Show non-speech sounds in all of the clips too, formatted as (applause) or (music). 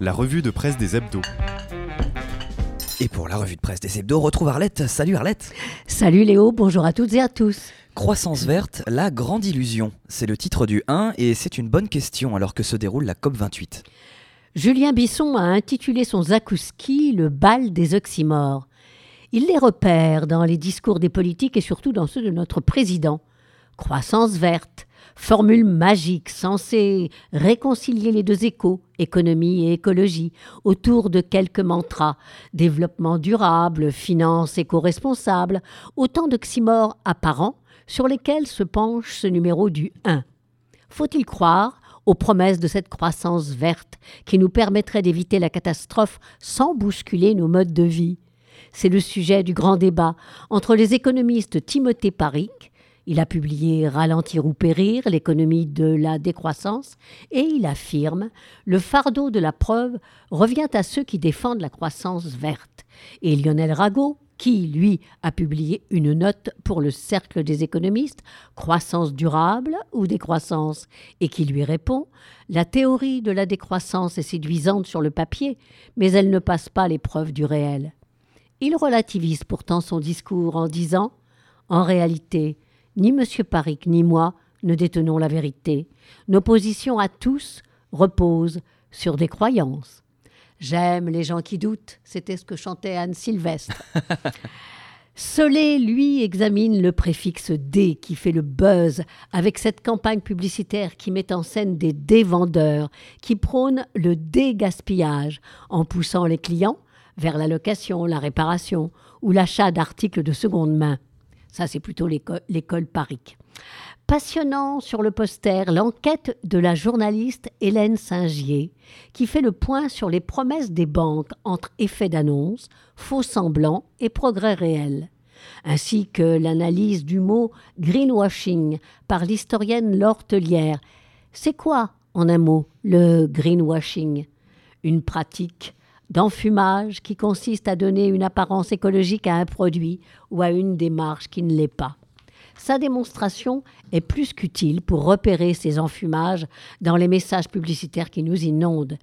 la revue de presse des hebdos. Et pour la revue de presse des hebdos, retrouve Arlette. Salut Arlette. Salut Léo, bonjour à toutes et à tous. Croissance verte, la grande illusion. C'est le titre du 1 et c'est une bonne question alors que se déroule la COP28. Julien Bisson a intitulé son Zakouski le bal des oxymores. Il les repère dans les discours des politiques et surtout dans ceux de notre président. Croissance verte, formule magique censée réconcilier les deux échos, économie et écologie, autour de quelques mantras, développement durable, finance éco-responsable, autant d'oxymores apparents sur lesquels se penche ce numéro du 1. Faut-il croire aux promesses de cette croissance verte qui nous permettrait d'éviter la catastrophe sans bousculer nos modes de vie? C'est le sujet du grand débat entre les économistes Timothée Paric, il a publié Ralentir ou périr, l'économie de la décroissance, et il affirme Le fardeau de la preuve revient à ceux qui défendent la croissance verte. Et Lionel Rago, qui, lui, a publié une note pour le Cercle des économistes, croissance durable ou décroissance, et qui lui répond La théorie de la décroissance est séduisante sur le papier, mais elle ne passe pas l'épreuve du réel. Il relativise pourtant son discours en disant En réalité, ni M. Paric ni moi ne détenons la vérité. Nos positions à tous reposent sur des croyances. J'aime les gens qui doutent, c'était ce que chantait Anne Sylvestre. (laughs) Solé, lui, examine le préfixe D qui fait le buzz avec cette campagne publicitaire qui met en scène des dévendeurs, qui prônent le dégaspillage en poussant les clients vers la location, la réparation ou l'achat d'articles de seconde main. Ça, c'est plutôt l'école Paric. Passionnant sur le poster l'enquête de la journaliste Hélène Singier, qui fait le point sur les promesses des banques entre effets d'annonce, faux semblants et progrès réels, ainsi que l'analyse du mot greenwashing par l'historienne Laure. C'est quoi, en un mot, le greenwashing? Une pratique d'enfumage qui consiste à donner une apparence écologique à un produit ou à une démarche qui ne l'est pas. Sa démonstration est plus qu'utile pour repérer ces enfumages dans les messages publicitaires qui nous inondent.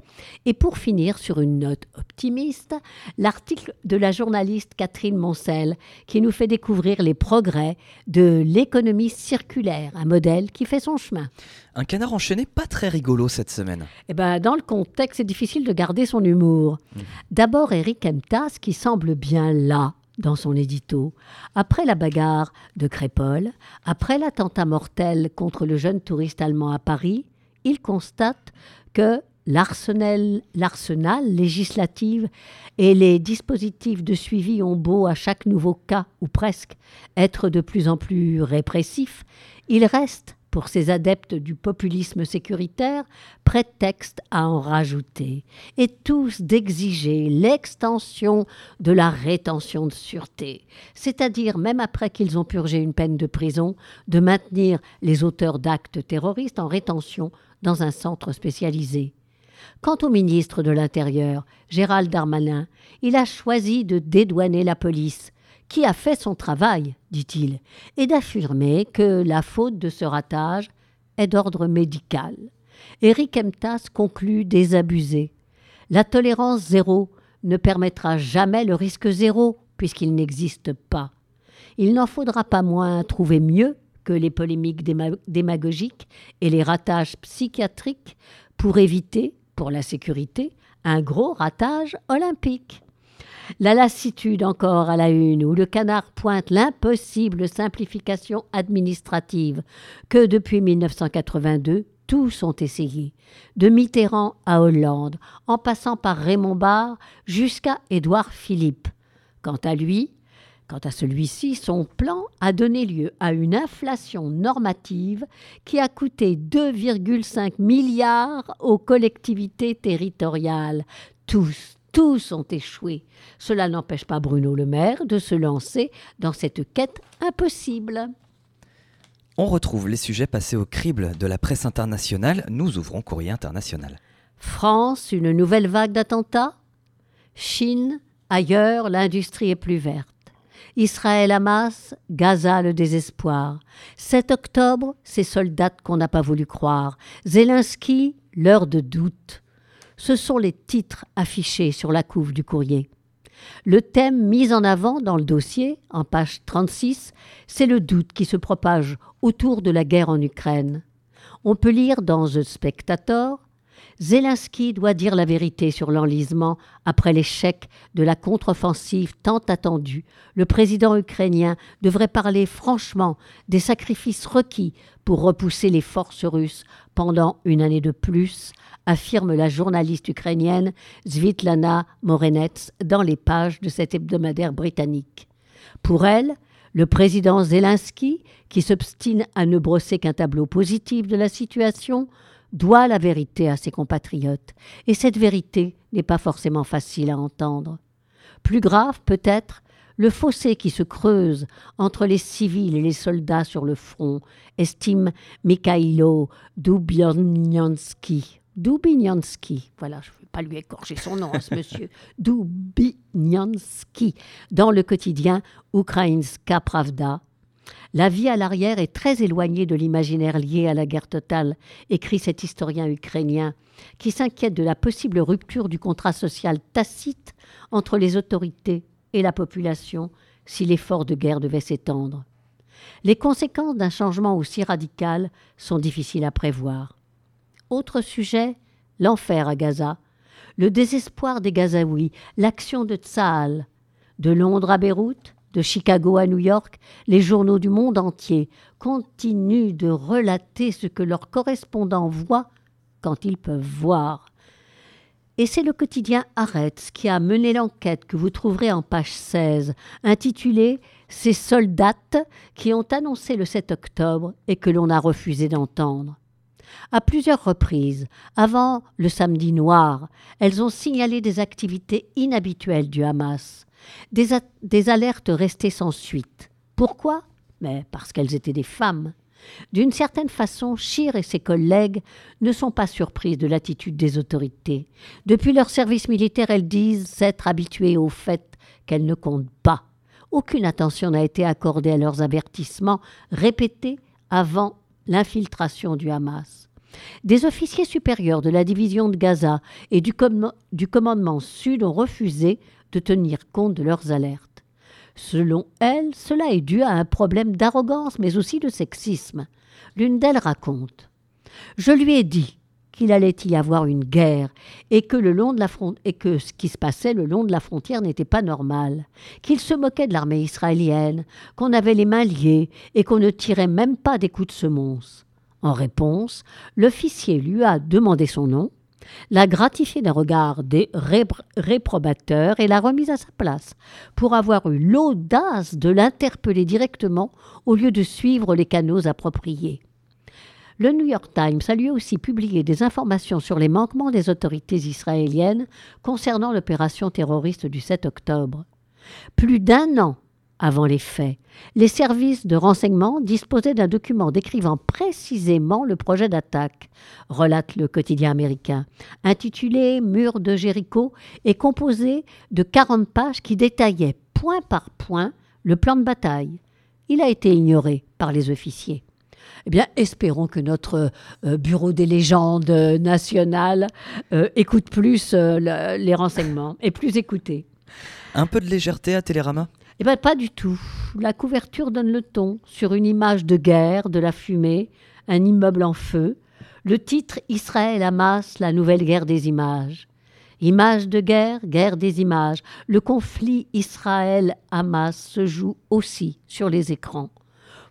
Et pour finir sur une note optimiste, l'article de la journaliste Catherine Moncel qui nous fait découvrir les progrès de l'économie circulaire, un modèle qui fait son chemin. Un canard enchaîné pas très rigolo cette semaine. Eh ben, dans le contexte, c'est difficile de garder son humour. Mmh. D'abord, Eric Emtas qui semble bien là dans son édito. Après la bagarre de Crépole, après l'attentat mortel contre le jeune touriste allemand à Paris, il constate que l'arsenal législatif et les dispositifs de suivi ont beau à chaque nouveau cas, ou presque, être de plus en plus répressifs, il reste pour ces adeptes du populisme sécuritaire, prétexte à en rajouter, et tous d'exiger l'extension de la rétention de sûreté, c'est-à-dire même après qu'ils ont purgé une peine de prison, de maintenir les auteurs d'actes terroristes en rétention dans un centre spécialisé. Quant au ministre de l'Intérieur, Gérald Darmanin, il a choisi de dédouaner la police, qui a fait son travail, dit-il, et d'affirmer que la faute de ce ratage est d'ordre médical. Éric Emtas conclut désabusé. La tolérance zéro ne permettra jamais le risque zéro, puisqu'il n'existe pas. Il n'en faudra pas moins trouver mieux que les polémiques démagogiques et les ratages psychiatriques pour éviter, pour la sécurité, un gros ratage olympique. La lassitude encore à la une, où le canard pointe l'impossible simplification administrative que depuis 1982, tous ont essayé, de Mitterrand à Hollande, en passant par Raymond Barre jusqu'à Édouard Philippe. Quant à lui, Quant à celui-ci, son plan a donné lieu à une inflation normative qui a coûté 2,5 milliards aux collectivités territoriales. Tous, tous ont échoué. Cela n'empêche pas Bruno Le Maire de se lancer dans cette quête impossible. On retrouve les sujets passés au crible de la presse internationale. Nous ouvrons Courrier international. France, une nouvelle vague d'attentats Chine, ailleurs, l'industrie est plus verte. Israël Hamas, Gaza le désespoir. 7 octobre, ces soldats qu'on n'a pas voulu croire. Zelensky, l'heure de doute. Ce sont les titres affichés sur la couve du courrier. Le thème mis en avant dans le dossier, en page 36, c'est le doute qui se propage autour de la guerre en Ukraine. On peut lire dans The Spectator Zelensky doit dire la vérité sur l'enlisement après l'échec de la contre-offensive tant attendue. Le président ukrainien devrait parler franchement des sacrifices requis pour repousser les forces russes pendant une année de plus, affirme la journaliste ukrainienne Svitlana Morenets dans les pages de cet hebdomadaire britannique. Pour elle, le président Zelensky, qui s'obstine à ne brosser qu'un tableau positif de la situation, doit la vérité à ses compatriotes, et cette vérité n'est pas forcément facile à entendre. Plus grave peut-être, le fossé qui se creuse entre les civils et les soldats sur le front, estime Mikhailo Dubyanski. Dubinyansky, voilà, je ne vais pas lui écorcher son nom, ce (laughs) monsieur, Dubinyansky, dans le quotidien Ukrainska Pravda, la vie à l'arrière est très éloignée de l'imaginaire lié à la guerre totale, écrit cet historien ukrainien, qui s'inquiète de la possible rupture du contrat social tacite entre les autorités et la population si l'effort de guerre devait s'étendre. Les conséquences d'un changement aussi radical sont difficiles à prévoir. Autre sujet, l'enfer à Gaza, le désespoir des Gazaouis, l'action de Tsahal. De Londres à Beyrouth, de Chicago à New York, les journaux du monde entier continuent de relater ce que leurs correspondants voient quand ils peuvent voir. Et c'est le quotidien Arrête qui a mené l'enquête que vous trouverez en page 16, intitulée Ces soldats qui ont annoncé le 7 octobre et que l'on a refusé d'entendre. À plusieurs reprises, avant le samedi noir, elles ont signalé des activités inhabituelles du Hamas. Des, alertes restées sans suite. Pourquoi? Mais parce qu'elles étaient des femmes. D'une certaine façon, Scheer et ses collègues ne sont pas surprises de l'attitude des autorités. Depuis leur service militaire, elles disent s'être habituées au fait qu'elles ne comptent pas. Aucune attention n'a été accordée à leurs avertissements répétés avant l'infiltration du Hamas. Des officiers supérieurs de la division de Gaza et du, du commandement sud ont refusé de tenir compte de leurs alertes. Selon elle, cela est dû à un problème d'arrogance, mais aussi de sexisme. L'une d'elles raconte Je lui ai dit qu'il allait y avoir une guerre et que, le long de la et que ce qui se passait le long de la frontière n'était pas normal, qu'il se moquait de l'armée israélienne, qu'on avait les mains liées et qu'on ne tirait même pas des coups de semonce. En réponse, l'officier lui a demandé son nom, l'a gratifié d'un regard des réprobateur et l'a remise à sa place, pour avoir eu l'audace de l'interpeller directement au lieu de suivre les canaux appropriés. Le New York Times a lui aussi publié des informations sur les manquements des autorités israéliennes concernant l'opération terroriste du 7 octobre. Plus d'un an avant les faits. Les services de renseignement disposaient d'un document décrivant précisément le projet d'attaque, relate le quotidien américain, intitulé Mur de Jéricho et composé de 40 pages qui détaillaient point par point le plan de bataille. Il a été ignoré par les officiers. Eh bien, espérons que notre euh, Bureau des légendes nationales euh, écoute plus euh, les renseignements et plus écouté. Un peu de légèreté à Télérama? Eh bien, pas du tout. La couverture donne le ton sur une image de guerre, de la fumée, un immeuble en feu. Le titre Israël Hamas, la nouvelle guerre des images. Images de guerre, guerre des images. Le conflit Israël-Hamas se joue aussi sur les écrans.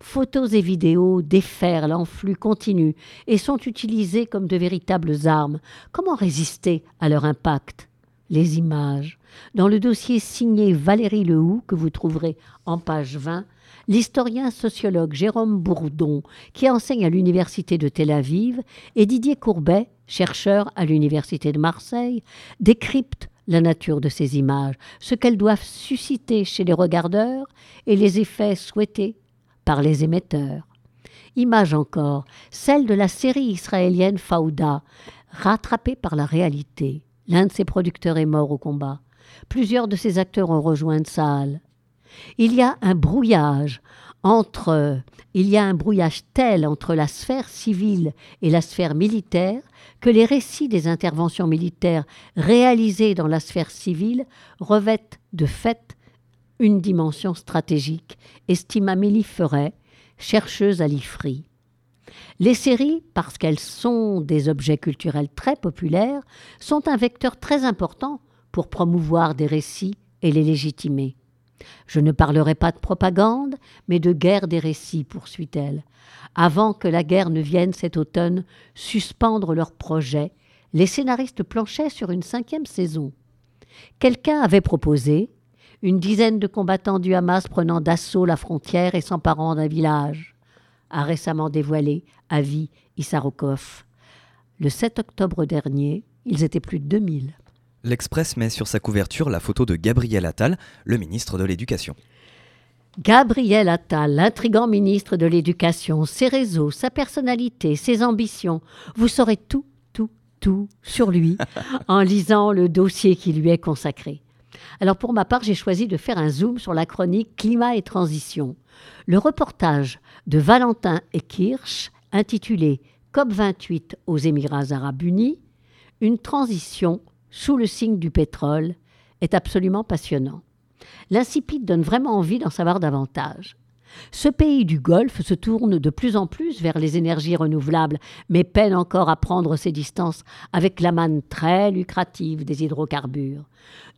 Photos et vidéos déferlent en flux continu et sont utilisées comme de véritables armes. Comment résister à leur impact? Les images dans le dossier signé Valérie Lehoux, que vous trouverez en page 20, l'historien sociologue Jérôme Bourdon, qui enseigne à l'Université de Tel Aviv, et Didier Courbet, chercheur à l'Université de Marseille, décryptent la nature de ces images, ce qu'elles doivent susciter chez les regardeurs et les effets souhaités par les émetteurs. Image encore, celle de la série israélienne Fauda, rattrapée par la réalité. L'un de ses producteurs est mort au combat. Plusieurs de ces acteurs ont rejoint Saal. Il y a un brouillage Entre, il y a un brouillage tel entre la sphère civile et la sphère militaire que les récits des interventions militaires réalisées dans la sphère civile revêtent de fait une dimension stratégique, estime Amélie Ferret, chercheuse à l'IFRI. Les séries, parce qu'elles sont des objets culturels très populaires, sont un vecteur très important pour promouvoir des récits et les légitimer. Je ne parlerai pas de propagande, mais de guerre des récits, poursuit-elle. Avant que la guerre ne vienne cet automne suspendre leurs projets, les scénaristes planchaient sur une cinquième saison. Quelqu'un avait proposé une dizaine de combattants du Hamas prenant d'assaut la frontière et s'emparant d'un village, a récemment dévoilé Avi Issarokov. Le 7 octobre dernier, ils étaient plus de 2000. L'Express met sur sa couverture la photo de Gabriel Attal, le ministre de l'Éducation. Gabriel Attal, l'intrigant ministre de l'Éducation, ses réseaux, sa personnalité, ses ambitions, vous saurez tout, tout, tout sur lui (laughs) en lisant le dossier qui lui est consacré. Alors pour ma part, j'ai choisi de faire un zoom sur la chronique Climat et Transition. Le reportage de Valentin et Kirsch, intitulé COP28 aux Émirats arabes unis, une transition sous le signe du pétrole, est absolument passionnant. L'insipide donne vraiment envie d'en savoir davantage. Ce pays du Golfe se tourne de plus en plus vers les énergies renouvelables, mais peine encore à prendre ses distances avec la manne très lucrative des hydrocarbures.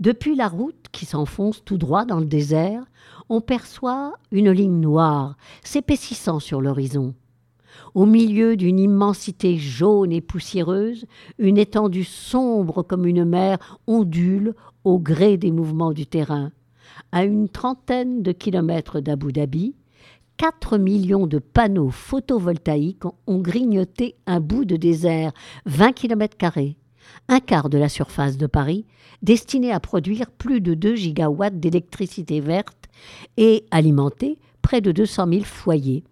Depuis la route qui s'enfonce tout droit dans le désert, on perçoit une ligne noire s'épaississant sur l'horizon. Au milieu d'une immensité jaune et poussiéreuse, une étendue sombre comme une mer ondule au gré des mouvements du terrain. À une trentaine de kilomètres d'Abu Dhabi, 4 millions de panneaux photovoltaïques ont grignoté un bout de désert, 20 km, un quart de la surface de Paris, destiné à produire plus de 2 gigawatts d'électricité verte et alimenter près de 200 000 foyers.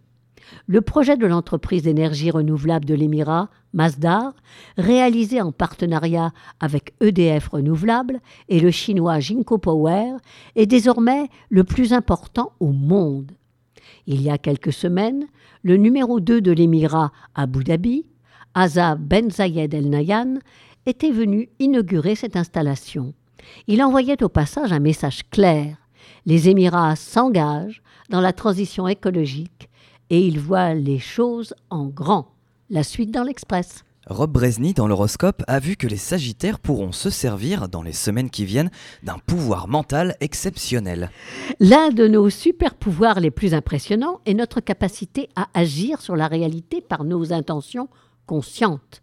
Le projet de l'entreprise d'énergie renouvelable de l'Émirat, Masdar, réalisé en partenariat avec EDF Renouvelable et le chinois Jinko Power, est désormais le plus important au monde. Il y a quelques semaines, le numéro 2 de l'Émirat, Abu Dhabi, Azab Ben Zayed El Nayan, était venu inaugurer cette installation. Il envoyait au passage un message clair. Les Émirats s'engagent dans la transition écologique et ils voient les choses en grand. La suite dans l'Express. Rob Bresny, dans l'horoscope, a vu que les Sagittaires pourront se servir, dans les semaines qui viennent, d'un pouvoir mental exceptionnel. L'un de nos super pouvoirs les plus impressionnants est notre capacité à agir sur la réalité par nos intentions conscientes.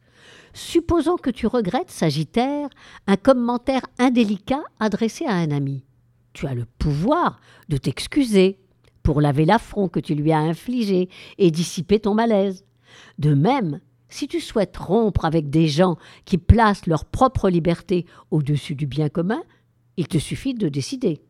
Supposons que tu regrettes, Sagittaire, un commentaire indélicat adressé à un ami. Tu as le pouvoir de t'excuser pour laver l'affront que tu lui as infligé et dissiper ton malaise. De même, si tu souhaites rompre avec des gens qui placent leur propre liberté au-dessus du bien commun, il te suffit de décider.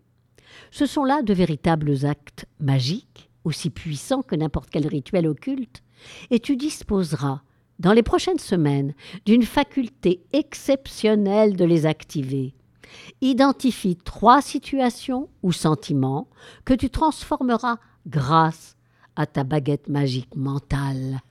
Ce sont là de véritables actes magiques, aussi puissants que n'importe quel rituel occulte, et tu disposeras, dans les prochaines semaines, d'une faculté exceptionnelle de les activer. Identifie trois situations ou sentiments que tu transformeras grâce à ta baguette magique mentale.